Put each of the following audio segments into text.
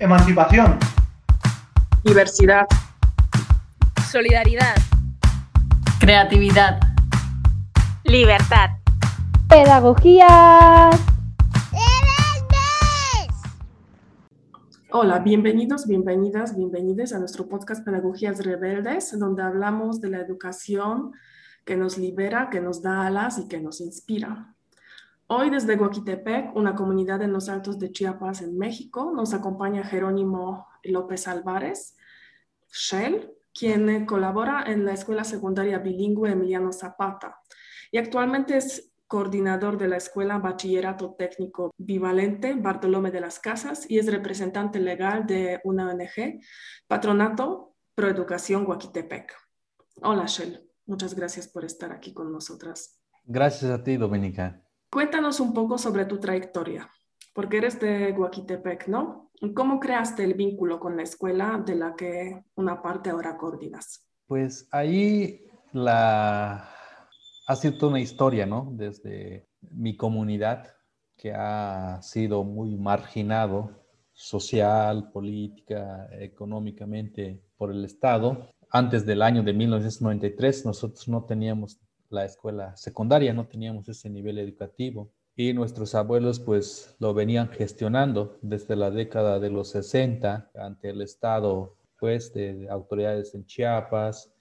Emancipación. Diversidad. Solidaridad. Creatividad. Libertad. Pedagogía. Hola, bienvenidos, bienvenidas, bienvenidos a nuestro podcast Pedagogías Rebeldes, donde hablamos de la educación que nos libera, que nos da alas y que nos inspira. Hoy desde Guaquitepec, una comunidad en los Altos de Chiapas, en México, nos acompaña Jerónimo López Álvarez, Shell, quien colabora en la Escuela Secundaria Bilingüe Emiliano Zapata y actualmente es coordinador de la Escuela Bachillerato Técnico Bivalente Bartolomé de las Casas y es representante legal de una ONG, Patronato Proeducación Guaquitepec. Hola Shell, muchas gracias por estar aquí con nosotras. Gracias a ti, Dominica. Cuéntanos un poco sobre tu trayectoria, porque eres de Guaquitepec, ¿no? ¿Cómo creaste el vínculo con la escuela de la que una parte ahora coordinas? Pues ahí la... ha sido una historia, ¿no? Desde mi comunidad, que ha sido muy marginado social, política, económicamente por el Estado. Antes del año de 1993 nosotros no teníamos la escuela secundaria, no teníamos ese nivel educativo y nuestros abuelos pues lo venían gestionando desde la década de los 60 ante el Estado pues de, autoridades en Chiapas,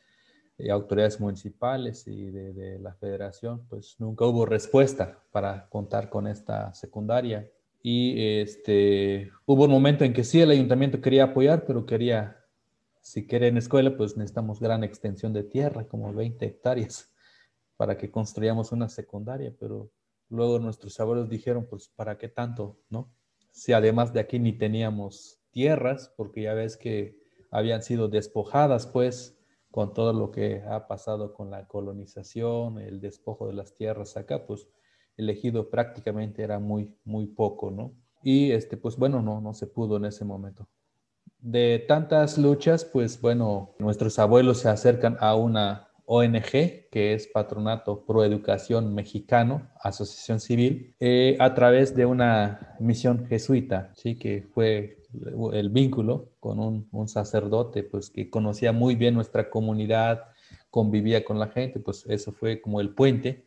y autoridades municipales y de, de, la federación, pues nunca hubo respuesta para contar con esta secundaria. Y este, hubo un momento en que sí el ayuntamiento quería apoyar, pero quería, si quieren escuela, pues necesitamos gran extensión de tierra, como 20 hectáreas para que construyamos una secundaria, pero luego nuestros abuelos dijeron, pues, ¿para qué tanto, no? Si además de aquí ni teníamos tierras, porque ya ves que habían sido despojadas, pues, con todo lo que ha pasado con la colonización, el despojo de las tierras acá, pues, elegido prácticamente era muy, muy poco, ¿no? Y, este, pues, bueno, no, no se pudo en ese momento. De tantas luchas, pues, bueno, nuestros abuelos se acercan a una ONG, que es Patronato Pro Educación Mexicano, Asociación Civil, eh, a través de una misión jesuita, ¿sí? que fue el vínculo con un, sacerdote pues, que conocía muy bien nuestra comunidad, convivía con la gente, pues eso fue como el puente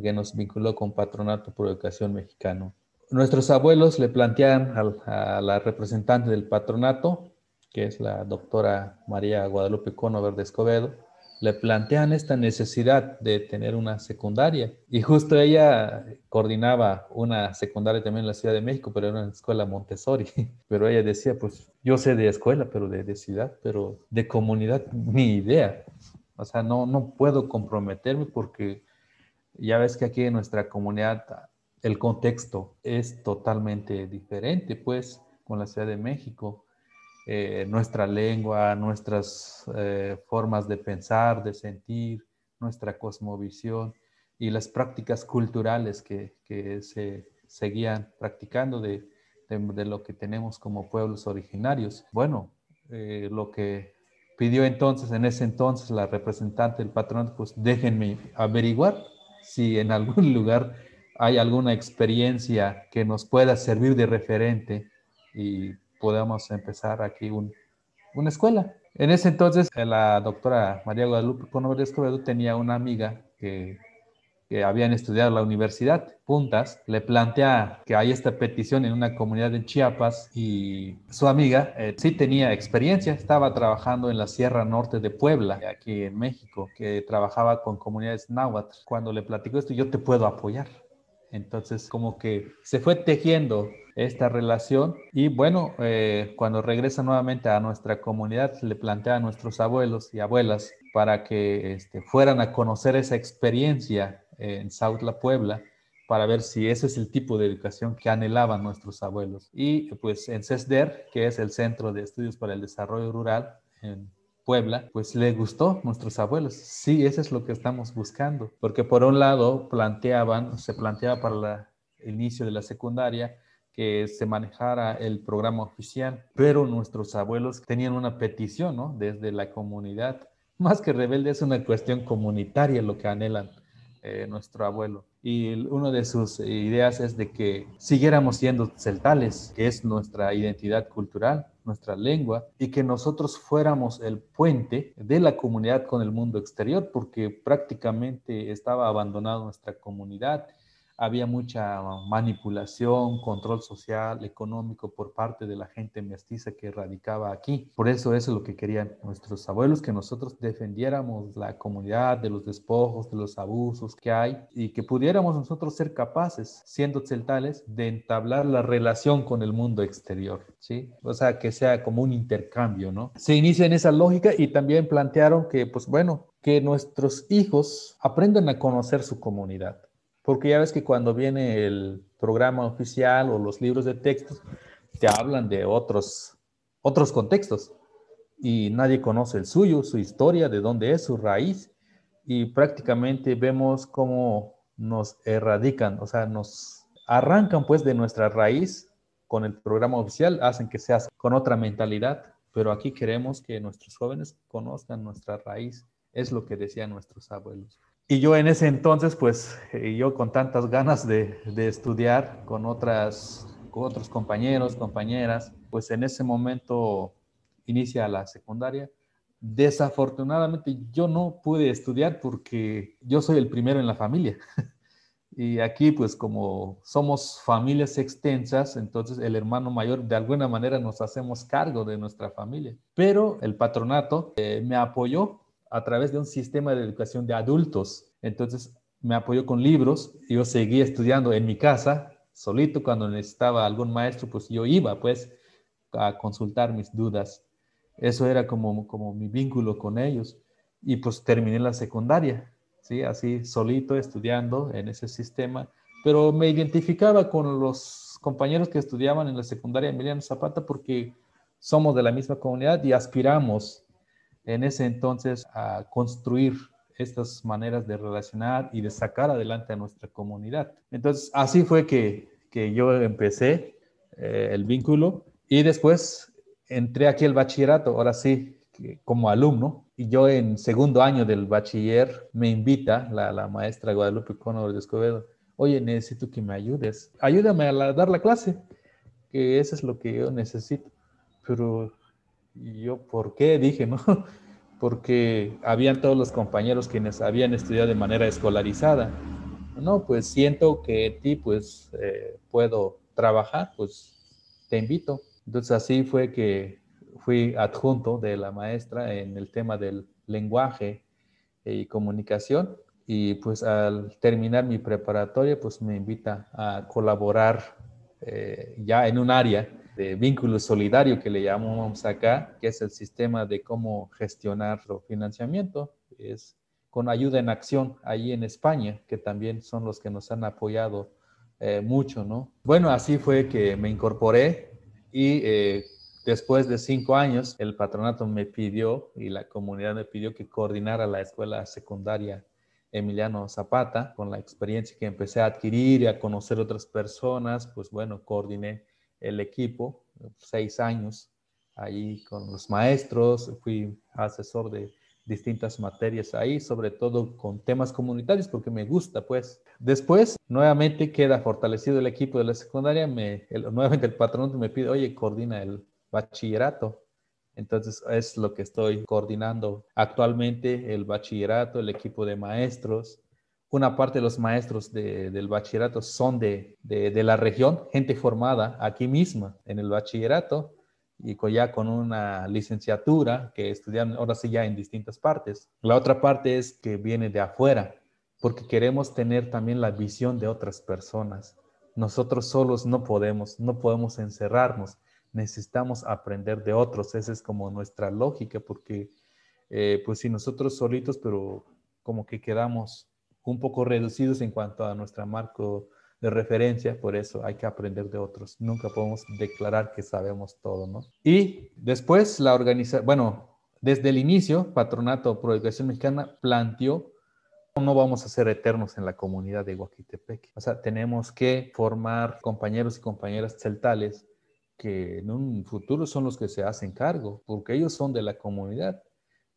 que nos vinculó con Patronato Pro Educación Mexicano. Nuestros abuelos le plantean a, a la representante del patronato, que es la doctora María Guadalupe Conover de Escobedo, le plantean esta necesidad de tener una secundaria. Y justo ella coordinaba una secundaria también en la Ciudad de México, pero era una escuela Montessori. Pero ella decía, pues yo sé de escuela, pero de, de ciudad, pero de comunidad, ni idea. O sea, no, no puedo comprometerme porque ya ves que aquí en nuestra comunidad el contexto es totalmente diferente, pues, con la Ciudad de México eh, nuestra lengua, nuestras eh, formas de pensar, de sentir, nuestra cosmovisión y las prácticas culturales que, se seguían practicando de, de, lo que tenemos como pueblos originarios. Bueno, eh, lo que pidió entonces, en ese entonces, la representante del patrón, pues déjenme averiguar si en algún lugar hay alguna experiencia que nos pueda servir de referente y podamos empezar aquí un, una escuela. En ese entonces, la doctora María Guadalupe Conover Escobedo tenía una amiga que, que habían estudiado en la universidad juntas, le plantea que hay esta petición en una comunidad en Chiapas y su amiga eh, sí tenía experiencia, estaba trabajando en la Sierra Norte de Puebla, aquí en México, que trabajaba con comunidades náhuatl. Cuando le platicó esto, yo te puedo apoyar. Entonces, como que se fue tejiendo esta relación y bueno, eh, cuando regresa nuevamente a nuestra comunidad, le plantea a nuestros abuelos y abuelas para que este, fueran a conocer esa experiencia en Sautla, Puebla, para ver si ese es el tipo de educación que anhelaban nuestros abuelos. Y pues en CESDER, que es el Centro de Estudios para el Desarrollo Rural en Puebla, pues le gustó nuestros abuelos. Sí, eso es lo que estamos buscando, porque por un lado planteaban, se planteaba para el inicio de la secundaria, que se manejara el programa oficial, pero nuestros abuelos tenían una petición, ¿no? Desde la comunidad. Más que rebelde es una cuestión comunitaria lo que anhelan eh, nuestro abuelo. Y una de sus ideas es de que siguiéramos siendo celtales, que es nuestra identidad cultural, nuestra lengua, y que nosotros fuéramos el puente de la comunidad con el mundo exterior, porque prácticamente estaba abandonada nuestra comunidad había mucha manipulación, control social, económico por parte de la gente mestiza que radicaba aquí. Por eso eso es lo que querían nuestros abuelos, que nosotros defendiéramos la comunidad de los despojos, de los abusos que hay y que pudiéramos nosotros ser capaces, siendo celtales, de entablar la relación con el mundo exterior, ¿sí? O sea, que sea como un intercambio, ¿no? Se inicia en esa lógica y también plantearon que, pues bueno, que nuestros hijos aprendan a conocer su comunidad porque ya ves que cuando viene el programa oficial o los libros de textos, te hablan de otros, otros contextos y nadie conoce el suyo, su historia, de dónde es, su raíz. Y prácticamente vemos cómo nos erradican, o sea, nos arrancan pues de nuestra raíz con el programa oficial, hacen que seas con otra mentalidad, pero aquí queremos que nuestros jóvenes conozcan nuestra raíz, es lo que decían nuestros abuelos. Y yo en ese entonces, pues, eh, yo con tantas ganas de, estudiar con, otras, con otros compañeros, compañeras, pues en ese momento inicia la secundaria. Desafortunadamente yo no pude estudiar porque yo soy el primero en la familia. Y aquí, pues como somos familias extensas, entonces el hermano mayor de alguna manera nos hacemos cargo de nuestra familia. Pero el patronato eh, me apoyó a través de un sistema de educación de adultos. Entonces me apoyó con libros, yo seguí estudiando en mi casa, solito, cuando necesitaba algún maestro, pues yo iba pues a consultar mis dudas. Eso era como, como mi vínculo con ellos. Y pues terminé la secundaria, ¿sí? Así solito estudiando en ese sistema, pero me identificaba con los compañeros que estudiaban en la secundaria Emiliano Zapata porque somos de la misma comunidad y aspiramos en ese entonces a construir estas maneras de relacionar y de sacar adelante a nuestra comunidad. Entonces, así fue que, que yo empecé eh, el vínculo y después entré aquí al bachillerato, ahora sí, como alumno, y yo en segundo año del bachiller me invita la, la maestra Guadalupe Conor de Escobedo, oye, necesito que me ayudes, ayúdame a dar la clase, que eso es lo que yo necesito. Pero y yo, ¿por qué? Dije, ¿no? Porque habían todos los compañeros quienes habían estudiado de manera escolarizada. No, pues siento que ti, pues, eh, puedo trabajar, pues, te invito. Entonces así fue que fui adjunto de la maestra en el tema del lenguaje y comunicación y pues al terminar mi preparatoria pues me invita a colaborar eh, ya en un área de vínculo solidario que le llamamos acá, que es el sistema de cómo gestionar el financiamiento, es con ayuda en acción ahí en España, que también son los que nos han apoyado eh, mucho, ¿no? Bueno, así fue que me incorporé y eh, después de cinco años el patronato me pidió y la comunidad me pidió que coordinara la escuela secundaria Emiliano Zapata, con la experiencia que empecé a adquirir y a conocer otras personas, pues bueno, coordiné el equipo, seis años ahí con los maestros, fui asesor de distintas materias ahí, sobre todo con temas comunitarios, porque me gusta, pues. Después, nuevamente queda fortalecido el equipo de la secundaria, me, nuevamente el patrón me pide, oye, coordina el bachillerato. Entonces, es lo que estoy coordinando actualmente, el bachillerato, el equipo de maestros, una parte de los maestros del bachillerato son de, la región, gente formada aquí misma en el bachillerato y ya con una licenciatura que estudian ahora sí ya en distintas partes. La otra parte es que viene de afuera, porque queremos tener también la visión de otras personas. Nosotros solos no podemos, no podemos encerrarnos, necesitamos aprender de otros, esa es como nuestra lógica, porque eh, pues si nosotros solitos, pero como que quedamos un poco reducidos en cuanto a nuestro marco de referencia, por eso hay que aprender de otros. Nunca podemos declarar que sabemos todo, ¿no? Y después la organización, bueno, desde el inicio, Patronato Pro Educación Mexicana planteó no vamos a ser eternos en la comunidad de Huaquitepec. O sea, tenemos que formar compañeros y compañeras celtales que en un futuro son los que se hacen cargo, porque ellos son de la comunidad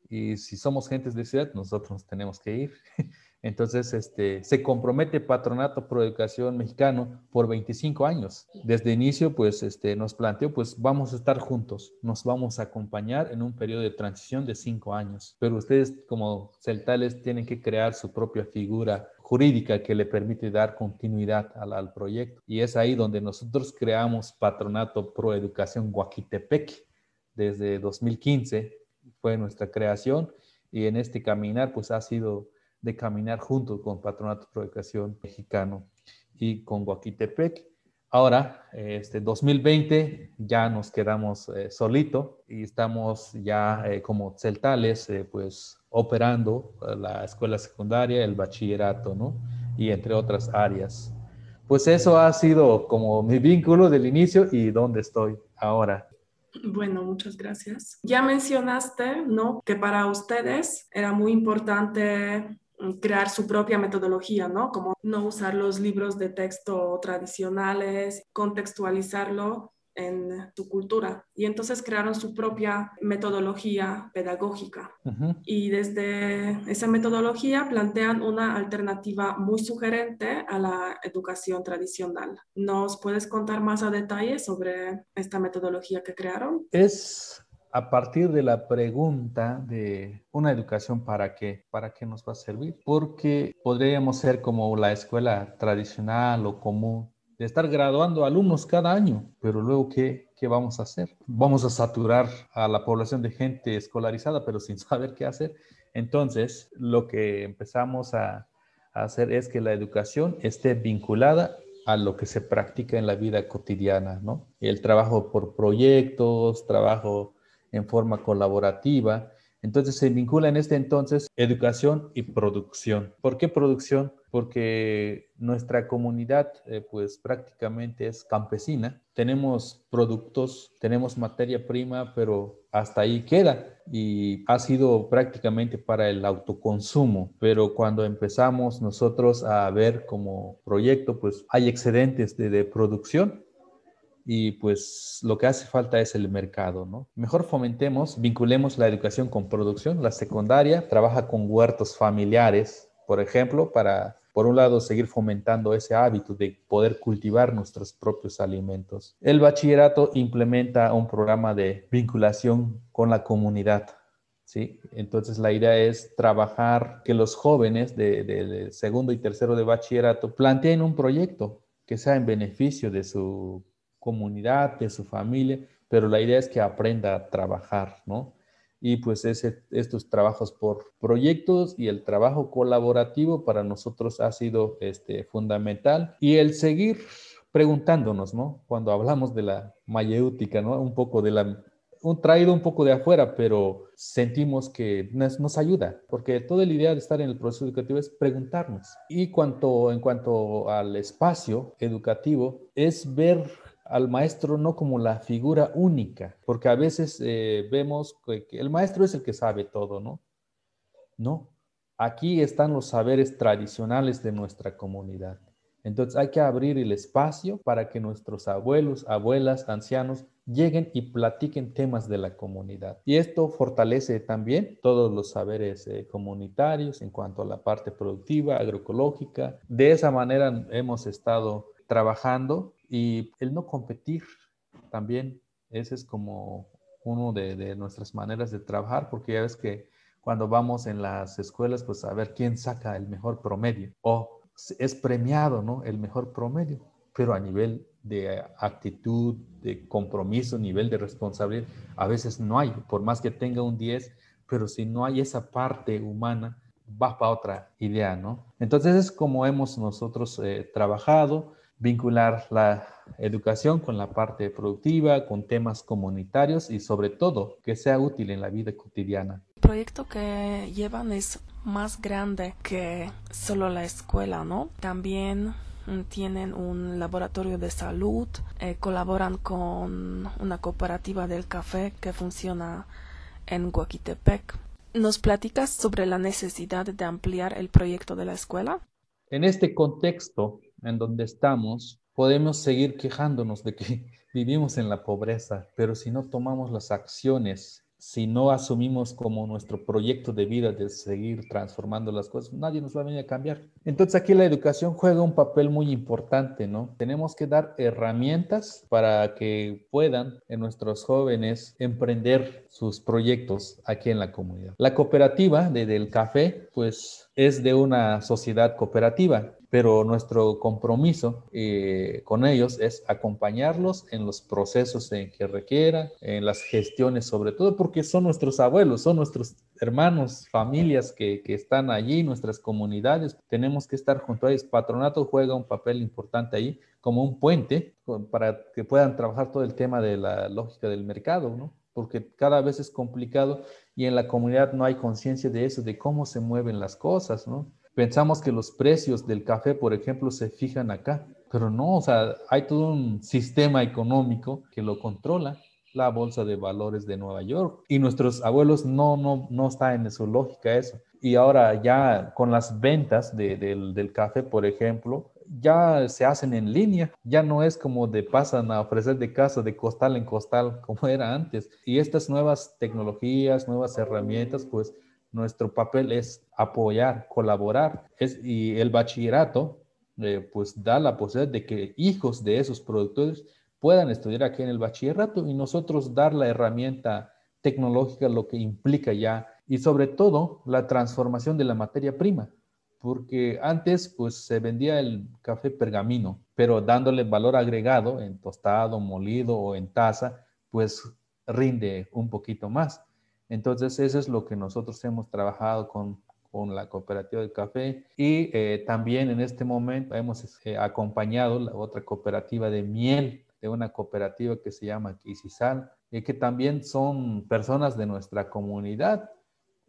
y si somos gentes de ciudad, nosotros tenemos que ir. Entonces, este, se compromete Patronato Pro Educación Mexicano por 25 años. Desde inicio, pues, este, nos planteó, pues, vamos a estar juntos, nos vamos a acompañar en un periodo de transición de cinco años. Pero ustedes, como celtales, tienen que crear su propia figura jurídica que le permite dar continuidad al, al proyecto. Y es ahí donde nosotros creamos Patronato Pro Educación Guaquitepec desde 2015. Fue nuestra creación y en este caminar, pues, ha sido de caminar juntos con Patronato de Educación Mexicano y con Guaquitepec. Ahora, este 2020, ya nos quedamos eh, solito y estamos ya eh, como celtales, eh, pues operando la escuela secundaria, el bachillerato, ¿no? Y entre otras áreas. Pues eso ha sido como mi vínculo del inicio y dónde estoy ahora. Bueno, muchas gracias. Ya mencionaste, ¿no? Que para ustedes era muy importante crear su propia metodología, ¿no? Como no usar los libros de texto tradicionales, contextualizarlo en tu cultura. Y entonces crearon su propia metodología pedagógica. Y desde esa metodología plantean una alternativa muy sugerente a la educación tradicional. ¿Nos puedes contar más a detalle sobre esta metodología que crearon? Es a partir de la pregunta de una educación para qué, para qué nos va a servir, porque podríamos ser como la escuela tradicional o común de estar graduando alumnos cada año, pero luego ¿qué, qué vamos a hacer? Vamos a saturar a la población de gente escolarizada, pero sin saber qué hacer. Entonces, lo que empezamos a, hacer es que la educación esté vinculada a lo que se practica en la vida cotidiana, ¿no? El trabajo por proyectos, trabajo en forma colaborativa. Entonces se vincula en este entonces educación y producción. ¿Por qué producción? Porque nuestra comunidad eh, pues prácticamente es campesina. Tenemos productos, tenemos materia prima, pero hasta ahí queda y ha sido prácticamente para el autoconsumo. Pero cuando empezamos nosotros a ver como proyecto, pues hay excedentes de, de producción y pues lo que hace falta es el mercado, ¿no? Mejor fomentemos, vinculemos la educación con producción. La secundaria trabaja con huertos familiares, por ejemplo, para, por un lado, seguir fomentando ese hábito de poder cultivar nuestros propios alimentos. El bachillerato implementa un programa de vinculación con la comunidad. ¿Sí? Entonces la idea es trabajar que los jóvenes de, de segundo y tercero de bachillerato planteen un proyecto que sea en beneficio de su comunidad, de su familia, pero la idea es que aprenda a trabajar, ¿no? Y pues ese, estos trabajos por proyectos y el trabajo colaborativo para nosotros ha sido este, fundamental. Y el seguir preguntándonos, ¿no? Cuando hablamos de la mayéutica, ¿no? Un poco de la un traído un poco de afuera, pero sentimos que nos, nos, ayuda, porque toda la idea de estar en el proceso educativo es preguntarnos. Y cuanto, en cuanto al espacio educativo, es ver al maestro no como la figura única, porque a veces eh, vemos que, el maestro es el que sabe todo, ¿no? No, aquí están los saberes tradicionales de nuestra comunidad. Entonces hay que abrir el espacio para que nuestros abuelos, abuelas, ancianos lleguen y platiquen temas de la comunidad. Y esto fortalece también todos los saberes eh, comunitarios en cuanto a la parte productiva, agroecológica. De esa manera hemos estado trabajando y el no competir también, ese es como uno de, nuestras maneras de trabajar, porque ya ves que cuando vamos en las escuelas, pues a ver quién saca el mejor promedio o es premiado, ¿no? El mejor promedio, pero a nivel de actitud, de compromiso, nivel de responsabilidad, a veces no hay, por más que tenga un 10, pero si no hay esa parte humana, va para otra idea, ¿no? Entonces es como hemos nosotros eh, trabajado vincular la educación con la parte productiva, con temas comunitarios y sobre todo que sea útil en la vida cotidiana. El proyecto que llevan es más grande que solo la escuela, ¿no? También tienen un laboratorio de salud, eh, colaboran con una cooperativa del café que funciona en Guaquitepec. ¿Nos platicas sobre la necesidad de ampliar el proyecto de la escuela? En este contexto, en donde estamos, podemos seguir quejándonos de que vivimos en la pobreza, pero si no tomamos las acciones si no asumimos como nuestro proyecto de vida de seguir transformando las cosas, nadie nos va a venir a cambiar. Entonces aquí la educación juega un papel muy importante, ¿no? Tenemos que dar herramientas para que puedan en nuestros jóvenes emprender sus proyectos aquí en la comunidad. La cooperativa de, del café, pues es de una sociedad cooperativa pero nuestro compromiso eh, con ellos es acompañarlos en los procesos en que requieran, en las gestiones sobre todo, porque son nuestros abuelos, son nuestros hermanos, familias que, que, están allí, nuestras comunidades, tenemos que estar junto a ellos. Patronato juega un papel importante ahí como un puente para que puedan trabajar todo el tema de la lógica del mercado, ¿no? porque cada vez es complicado y en la comunidad no hay conciencia de eso, de cómo se mueven las cosas, ¿no? Pensamos que los precios del café, por ejemplo, se fijan acá, pero no, o sea, hay todo un sistema económico que lo controla, la bolsa de valores de Nueva York, y nuestros abuelos no, no, no está en su lógica eso. Y ahora ya con las ventas del, del café, por ejemplo, ya se hacen en línea, ya no es como de pasan a ofrecer de casa de costal en costal como era antes. Y estas nuevas tecnologías, nuevas herramientas, pues nuestro papel es apoyar, colaborar. Es, y el bachillerato, eh, pues da la posibilidad de que hijos de esos productores puedan estudiar aquí en el bachillerato y nosotros dar la herramienta tecnológica, lo que implica ya, y sobre todo la transformación de la materia prima, porque antes pues se vendía el café pergamino, pero dándole valor agregado en tostado, molido o en taza, pues rinde un poquito más. Entonces, eso es lo que nosotros hemos trabajado con, la cooperativa de café y eh, también en este momento hemos eh, acompañado la otra cooperativa de miel de una cooperativa que se llama Quisisal y que también son personas de nuestra comunidad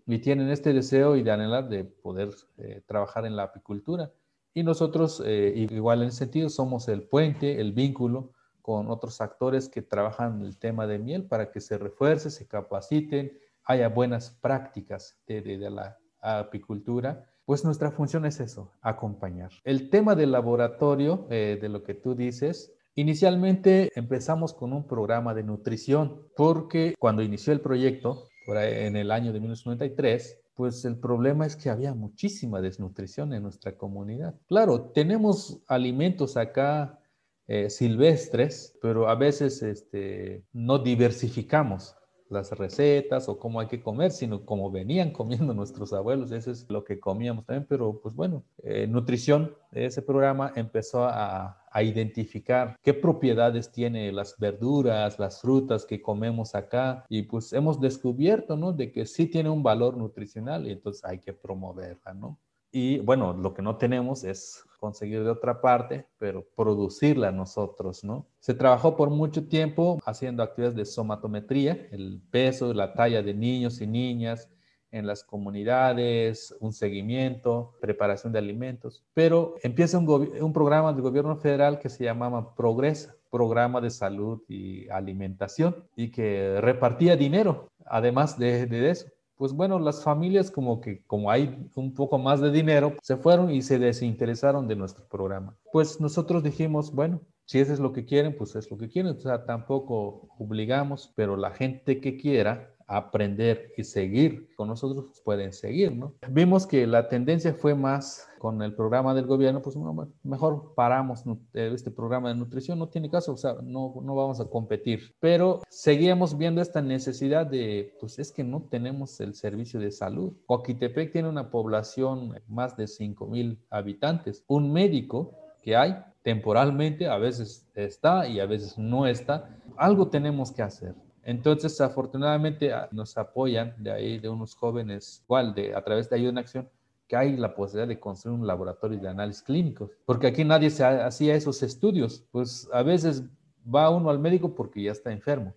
y tienen este deseo y de anhelar de poder eh, trabajar en la apicultura. Y nosotros, igual en ese sentido, somos el puente, el vínculo con otros actores que trabajan el tema de miel para que se refuerce, se capaciten haya buenas prácticas de, la apicultura, pues nuestra función es eso, acompañar. El tema del laboratorio, eh, de lo que tú dices, inicialmente empezamos con un programa de nutrición, porque cuando inició el proyecto, en el año de 1993, pues el problema es que había muchísima desnutrición en nuestra comunidad. Claro, tenemos alimentos acá eh, silvestres, pero a veces este, no diversificamos las recetas o cómo hay que comer, sino como venían comiendo nuestros abuelos, eso es lo que comíamos también, pero pues bueno, eh, nutrición, ese programa empezó a, a identificar qué propiedades tiene las verduras, las frutas que comemos acá y pues hemos descubierto, ¿no? De que sí tiene un valor nutricional y entonces hay que promoverla, ¿no? Y bueno, lo que no tenemos es conseguir de otra parte, pero producirla nosotros, ¿no? Se trabajó por mucho tiempo haciendo actividades de somatometría, el peso, la talla de niños y niñas en las comunidades, un seguimiento, preparación de alimentos, pero empieza un, programa del gobierno federal que se llamaba Progresa, programa de salud y alimentación, y que repartía dinero, además de, de eso pues bueno, las familias como que como hay un poco más de dinero, se fueron y se desinteresaron de nuestro programa. Pues nosotros dijimos, bueno, si eso es lo que quieren, pues es lo que quieren. O sea, tampoco obligamos, pero la gente que quiera aprender y seguir con nosotros pues, pueden seguir, ¿no? Vimos que la tendencia fue más con el programa del gobierno, pues mejor paramos eh, este programa de nutrición, no tiene caso, o sea, no, no vamos a competir, pero seguíamos viendo esta necesidad de, pues es que no tenemos el servicio de salud. Coquitepec tiene una población más de 5 mil habitantes, un médico que hay temporalmente, a veces está y a veces no está, algo tenemos que hacer. Entonces, afortunadamente ah, nos apoyan de ahí, de unos jóvenes, igual, de, a través de Ayuda en Acción, que hay la posibilidad de construir un laboratorio de análisis clínicos, porque aquí nadie se hacía esos estudios, pues a veces va uno al médico porque ya está enfermo.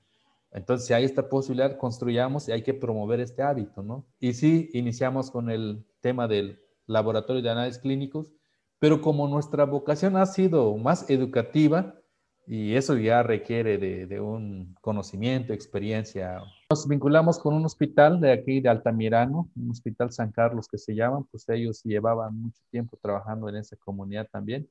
Entonces, si hay esta posibilidad, construyamos y hay que promover este hábito, ¿no? Y sí, iniciamos con el tema del laboratorio de análisis clínicos, pero como nuestra vocación ha sido más educativa, y eso ya requiere de, un conocimiento, experiencia. Nos vinculamos con un hospital de aquí de Altamirano, un hospital San Carlos que se llama, pues ellos llevaban mucho tiempo trabajando en esa comunidad también.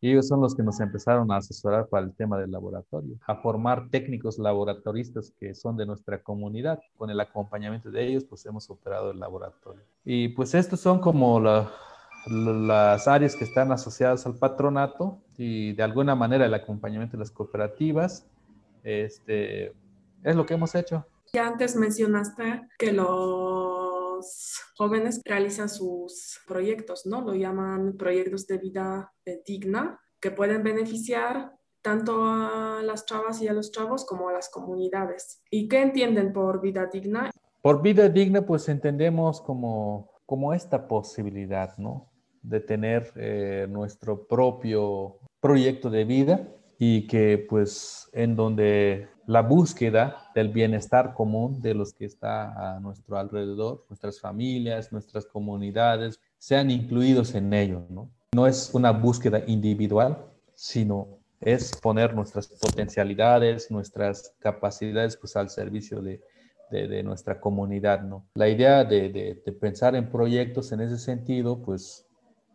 Y ellos son los que nos empezaron a asesorar para el tema del laboratorio, a formar técnicos laboratoristas que son de nuestra comunidad. Con el acompañamiento de ellos, pues hemos operado el laboratorio. Y pues estos son como las áreas que están asociadas al patronato y de alguna manera el acompañamiento de las cooperativas. Este, es lo que hemos hecho. Ya antes mencionaste que los jóvenes realizan sus proyectos, ¿no? Lo llaman proyectos de vida eh, digna, que pueden beneficiar tanto a las chavas y a los chavos como a las comunidades. ¿Y qué entienden por vida digna? Por vida digna, pues entendemos como, como esta posibilidad, ¿no? De tener eh, nuestro propio proyecto de vida y que pues en donde la búsqueda del bienestar común de los que está a nuestro alrededor, nuestras familias, nuestras comunidades, sean incluidos en ello, ¿no? No es una búsqueda individual, sino es poner nuestras potencialidades, nuestras capacidades pues al servicio de, de, nuestra comunidad, ¿no? La idea de, de, pensar en proyectos en ese sentido, pues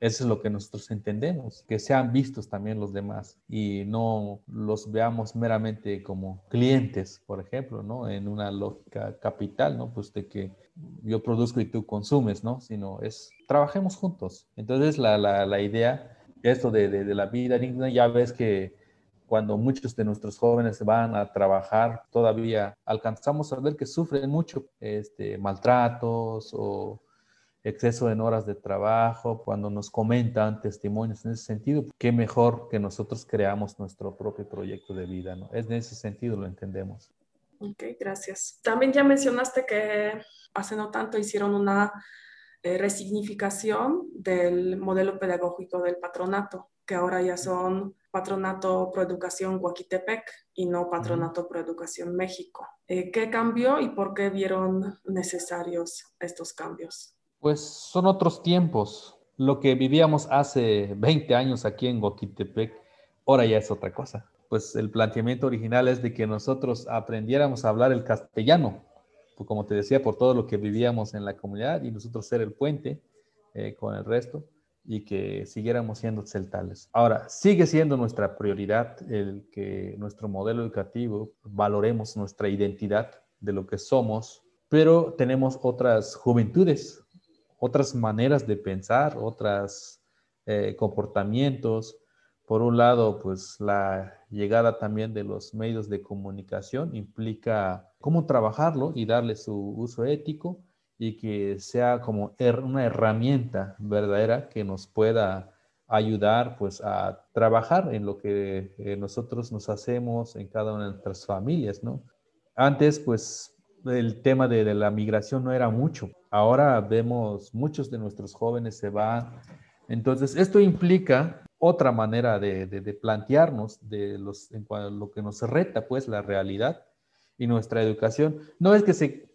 eso es lo que nosotros entendemos, que sean vistos también los demás y no los veamos meramente como clientes, por ejemplo, ¿no? En una lógica capital, ¿no? Pues de que yo produzco y tú consumes, ¿no? Sino es, trabajemos juntos. Entonces, la, la, la idea, esto de, de, la vida digna, ya ves que cuando muchos de nuestros jóvenes van a trabajar, todavía alcanzamos a ver que sufren mucho este, maltratos o exceso en horas de trabajo, cuando nos comentan testimonios en ese sentido, qué mejor que nosotros creamos nuestro propio proyecto de vida, ¿no? Es en ese sentido, lo entendemos. Ok, gracias. También ya mencionaste que hace no tanto hicieron una eh, resignificación del modelo pedagógico del patronato, que ahora ya son Patronato Pro Educación Huaquitepec y no Patronato Pro Educación México. Eh, ¿Qué cambió y por qué vieron necesarios estos cambios? Pues son otros tiempos. Lo que vivíamos hace 20 años aquí en Guaquitepec, ahora ya es otra cosa. Pues el planteamiento original es de que nosotros aprendiéramos a hablar el castellano, pues como te decía, por todo lo que vivíamos en la comunidad y nosotros ser el puente eh, con el resto y que siguiéramos siendo celtales. Ahora, sigue siendo nuestra prioridad el que nuestro modelo educativo valoremos nuestra identidad de lo que somos, pero tenemos otras juventudes otras maneras de pensar, otros eh, comportamientos. Por un lado, pues la llegada también de los medios de comunicación implica cómo trabajarlo y darle su uso ético y que sea como una herramienta verdadera que nos pueda ayudar pues a trabajar en lo que eh, nosotros nos hacemos en cada una de nuestras familias, ¿no? Antes pues el tema de, la migración no era mucho. Ahora vemos muchos de nuestros jóvenes se van. Entonces, esto implica otra manera de, plantearnos de los, en lo que nos reta, pues, la realidad y nuestra educación. No es que se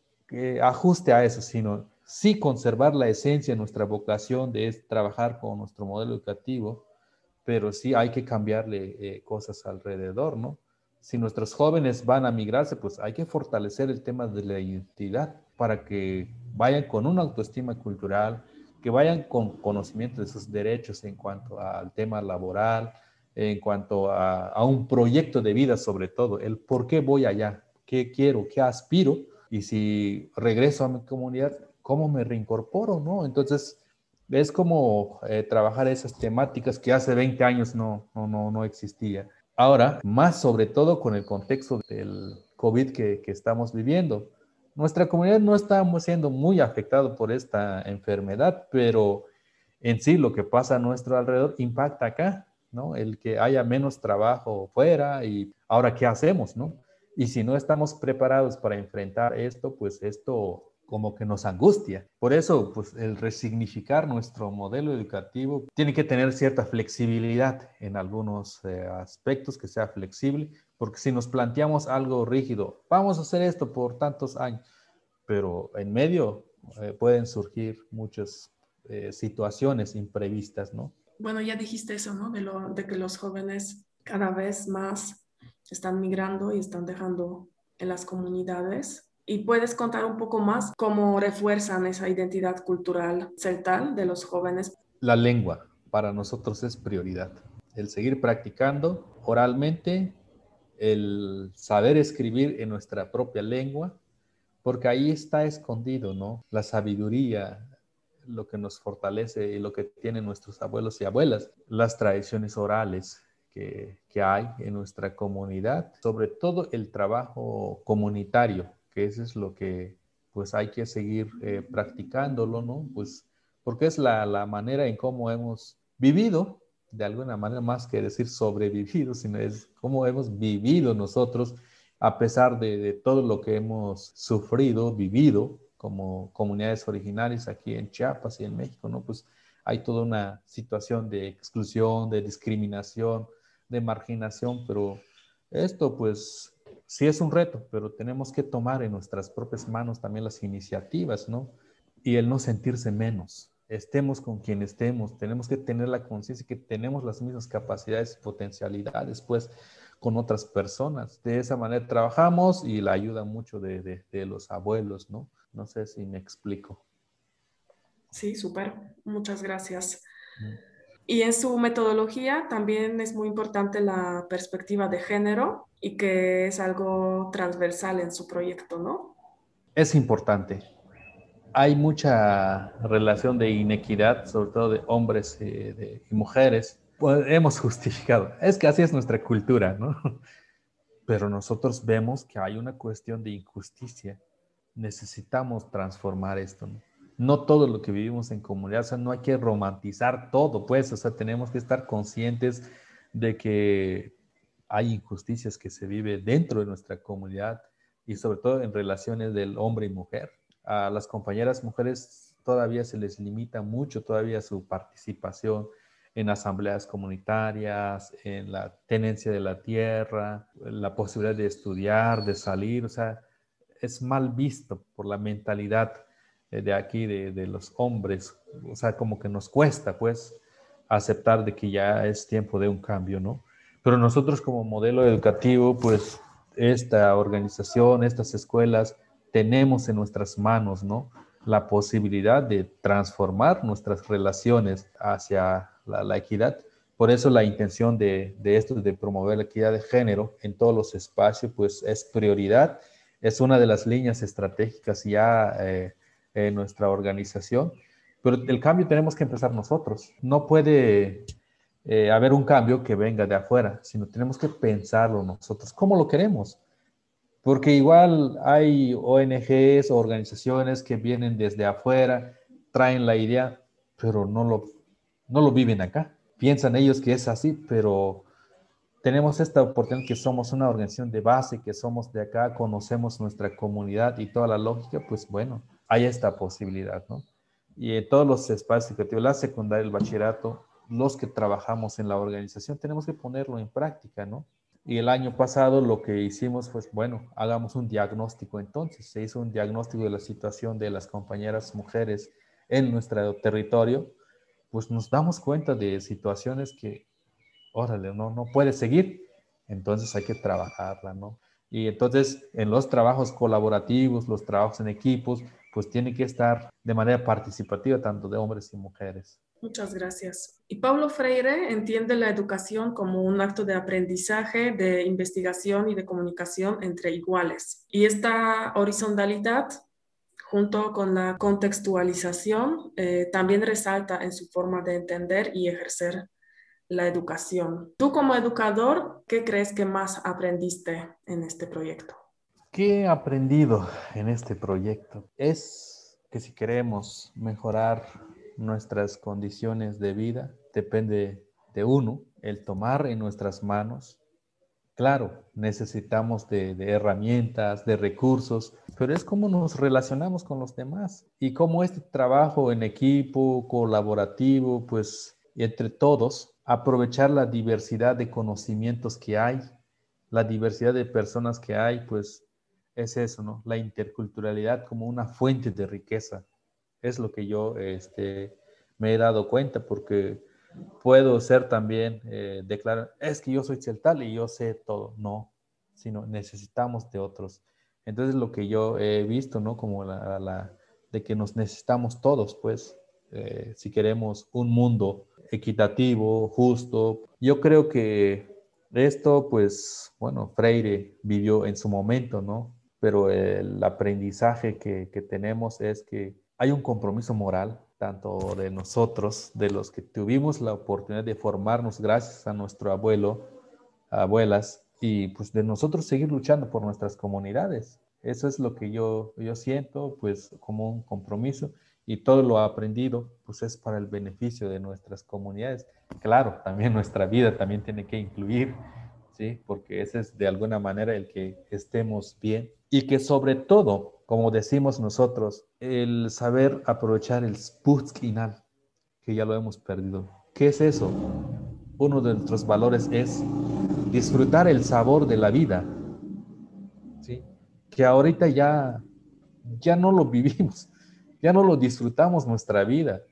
ajuste a eso, sino sí conservar la esencia de nuestra vocación de trabajar con nuestro modelo educativo, pero sí hay que cambiarle eh, cosas alrededor, ¿no? si nuestros jóvenes van a migrarse, pues hay que fortalecer el tema de la identidad para que vayan con una autoestima cultural, que vayan con conocimiento de sus derechos en cuanto al tema laboral, en cuanto a, un proyecto de vida sobre todo, el por qué voy allá, qué quiero, qué aspiro, y si regreso a mi comunidad, cómo me reincorporo, ¿no? Entonces, es como eh, trabajar esas temáticas que hace 20 años no, no, no, no existía. Ahora, más sobre todo con el contexto del COVID que, estamos viviendo. Nuestra comunidad no está siendo muy afectada por esta enfermedad, pero en sí lo que pasa a nuestro alrededor impacta acá, ¿no? El que haya menos trabajo fuera y ahora qué hacemos, ¿no? Y si no estamos preparados para enfrentar esto, pues esto como que nos angustia. Por eso, pues el resignificar nuestro modelo educativo tiene que tener cierta flexibilidad en algunos eh, aspectos, que sea flexible, porque si nos planteamos algo rígido, vamos a hacer esto por tantos años, pero en medio eh, pueden surgir muchas eh, situaciones imprevistas, ¿no? Bueno, ya dijiste eso, ¿no? De, que los jóvenes cada vez más están migrando y están dejando en las comunidades ¿Y puedes contar un poco más cómo refuerzan esa identidad cultural celtal de los jóvenes? La lengua para nosotros es prioridad. el seguir practicando oralmente, el saber escribir en nuestra propia lengua, porque ahí está escondido, ¿no? La sabiduría, lo que nos fortalece y lo que tienen nuestros abuelos y abuelas, las tradiciones orales que, que hay en nuestra comunidad, sobre todo el trabajo comunitario, que eso es lo que pues hay que seguir eh, practicándolo, ¿no? Pues porque es la, la manera en cómo hemos vivido de alguna manera más que decir sobrevivido, sino es cómo hemos vivido nosotros a pesar de, todo lo que hemos sufrido, vivido como comunidades originarias aquí en Chiapas y en México, ¿no? Pues hay toda una situación de exclusión, de discriminación, de marginación, pero esto pues sí es un reto, pero tenemos que tomar en nuestras propias manos también las iniciativas, ¿no? Y el no sentirse menos, estemos con quien estemos, tenemos que tener la conciencia que tenemos las mismas capacidades y potencialidades, pues, con otras personas. De esa manera trabajamos y la ayuda mucho de, los abuelos, ¿no? No sé si me explico. Sí, súper. Muchas gracias. Mm. Y en su metodología también es muy importante la perspectiva de género y que es algo transversal en su proyecto, ¿no? Es importante hay mucha relación de inequidad, sobre todo de hombres y, mujeres. Pues hemos justificado, es que así es nuestra cultura, ¿no? Pero nosotros vemos que hay una cuestión de injusticia. Necesitamos transformar esto, ¿no? No todo lo que vivimos en comunidad, o sea, no hay que romantizar todo, pues, o sea, tenemos que estar conscientes de que hay injusticias que se vive dentro de nuestra comunidad y sobre todo en relaciones del hombre y mujer. A las compañeras mujeres todavía se les limita mucho todavía su participación en asambleas comunitarias, en la tenencia de la tierra, la posibilidad de estudiar, de salir, o sea, es mal visto por la mentalidad de aquí, de, de los hombres, o sea, como que nos cuesta, pues, aceptar de que ya es tiempo de un cambio, ¿no? Pero nosotros como modelo educativo, pues, esta organización, estas escuelas, tenemos en nuestras manos, ¿no? La posibilidad de transformar nuestras relaciones hacia la, equidad. Por eso la intención de, esto, de promover la equidad de género en todos los espacios, pues es prioridad, es una de las líneas estratégicas ya eh, nuestra organización. Pero el cambio tenemos que empezar nosotros. No puede eh, haber un cambio que venga de afuera, sino tenemos que pensarlo nosotros. ¿Cómo lo queremos? Porque igual hay ONGs organizaciones que vienen desde afuera, traen la idea, pero no lo, no lo viven acá. Piensan ellos que es así, pero tenemos esta oportunidad que somos una organización de base, que somos de acá, conocemos nuestra comunidad y toda la lógica, pues bueno, hay esta posibilidad, ¿no? Y en todos los espacios educativos, la secundaria, el bachillerato, los que trabajamos en la organización, tenemos que ponerlo en práctica, ¿no? Y el año pasado lo que hicimos fue, bueno, hagamos un diagnóstico entonces. Se hizo un diagnóstico de la situación de las compañeras mujeres en nuestro territorio. Pues nos damos cuenta de situaciones que, órale, no, no puede seguir. Entonces hay que trabajarla, ¿no? Y entonces en los trabajos colaborativos, los trabajos en equipos, pues tiene que estar de manera participativa tanto de hombres y mujeres. Muchas gracias. Y Pablo Freire entiende la educación como un acto de aprendizaje, de investigación y de comunicación entre iguales. Y esta horizontalidad, junto con la contextualización, eh, también resalta en su forma de entender y ejercer la educación. Tú como educador, ¿qué crees que más aprendiste en este proyecto? ¿Qué he aprendido en este proyecto? Es que si queremos mejorar nuestras condiciones de vida, depende de uno, el tomar en nuestras manos. Claro, necesitamos de, herramientas, de recursos, pero es cómo nos relacionamos con los demás y cómo este trabajo en equipo, colaborativo, pues entre todos, aprovechar la diversidad de conocimientos que hay, la diversidad de personas que hay, pues es eso, ¿no? La interculturalidad como una fuente de riqueza es lo que yo este, me he dado cuenta porque puedo ser también, eh, declarar, es que yo soy celtal y yo sé todo. No, sino necesitamos de otros. Entonces lo que yo he visto, ¿no? Como la, de que nos necesitamos todos, pues, eh, si queremos un mundo equitativo, justo. Yo creo que esto, pues, bueno, Freire vivió en su momento, ¿no? Pero el aprendizaje que, que tenemos es que hay un compromiso moral, tanto de nosotros, de los que tuvimos la oportunidad de formarnos gracias a nuestro abuelo, abuelas, y pues de nosotros seguir luchando por nuestras comunidades. Eso es lo que yo, yo siento, pues, como un compromiso y todo lo aprendido, pues es para el beneficio de nuestras comunidades. Claro, también nuestra vida también tiene que incluir, ¿sí? Porque ese es de alguna manera el que estemos bien y que sobre todo, como decimos nosotros, el saber aprovechar el sputkinal, que ya lo hemos perdido. ¿Qué es eso? Uno de nuestros valores es disfrutar el sabor de la vida, ¿sí? Que ahorita ya, ya no lo vivimos ya no lo disfrutamos nuestra vida.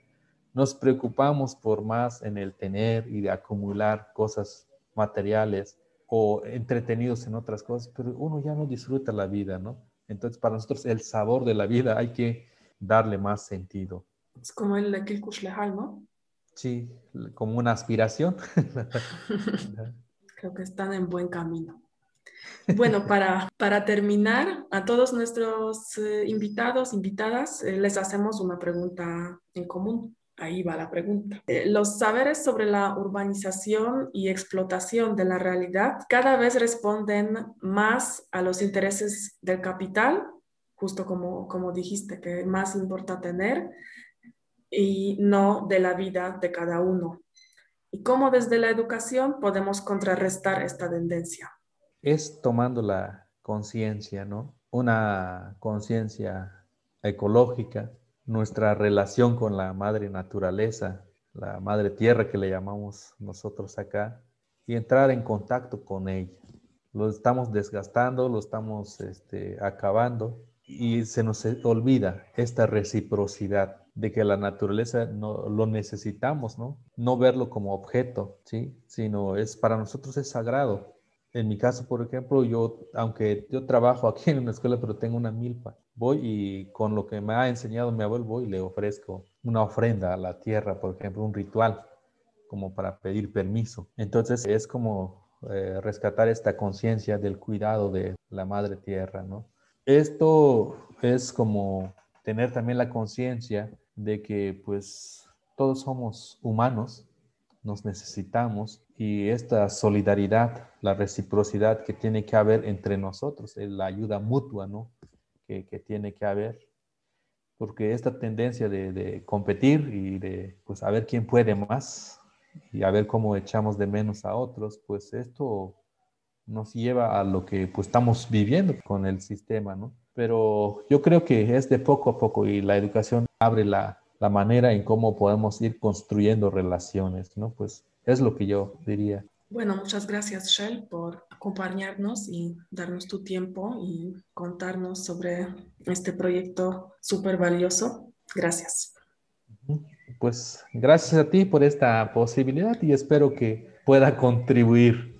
Nos preocupamos por más en el tener y de acumular cosas materiales o entretenidos en otras cosas, pero uno ya no disfruta la vida, ¿no? Entonces, para nosotros el sabor de la vida hay que darle más sentido. Es como el Lejal, ¿no? Sí, como una aspiración. Creo que están en buen camino. Bueno, para, para terminar, a todos nuestros eh, invitados, invitadas, eh, les hacemos una pregunta en común. Ahí va la pregunta. Eh, los saberes sobre la urbanización y explotación de la realidad cada vez responden más a los intereses del capital, justo como, como dijiste, que más importa tener, y no de la vida de cada uno. ¿Y cómo desde la educación podemos contrarrestar esta tendencia? es tomando la conciencia, ¿no? Una conciencia ecológica, nuestra relación con la madre naturaleza, la madre tierra que le llamamos nosotros acá, y entrar en contacto con ella. Lo estamos desgastando, lo estamos este, acabando y se nos olvida esta reciprocidad de que la naturaleza no, lo necesitamos, ¿no? No verlo como objeto, ¿sí? Sino es para nosotros es sagrado en mi caso, por ejemplo, yo, aunque yo trabajo aquí en una escuela, pero tengo una milpa, voy y con lo que me ha enseñado mi abuelo, voy y le ofrezco una ofrenda a la tierra, por ejemplo, un ritual, como para pedir permiso. Entonces es como eh, rescatar esta conciencia del cuidado de la madre tierra, ¿no? Esto es como tener también la conciencia de que pues todos somos humanos nos necesitamos y esta solidaridad, la reciprocidad que tiene que haber entre nosotros, la ayuda mutua, ¿no? Que, tiene que haber, porque esta tendencia de, competir y de, pues, a ver quién puede más y a ver cómo echamos de menos a otros, pues esto nos lleva a lo que pues estamos viviendo con el sistema, ¿no? Pero yo creo que es de poco a poco y la educación abre la, la manera en cómo podemos ir construyendo relaciones, ¿no? Pues es lo que yo diría. Bueno, muchas gracias, Shell, por acompañarnos y darnos tu tiempo y contarnos sobre este proyecto súper valioso. Gracias. Pues gracias a ti por esta posibilidad y espero que pueda contribuir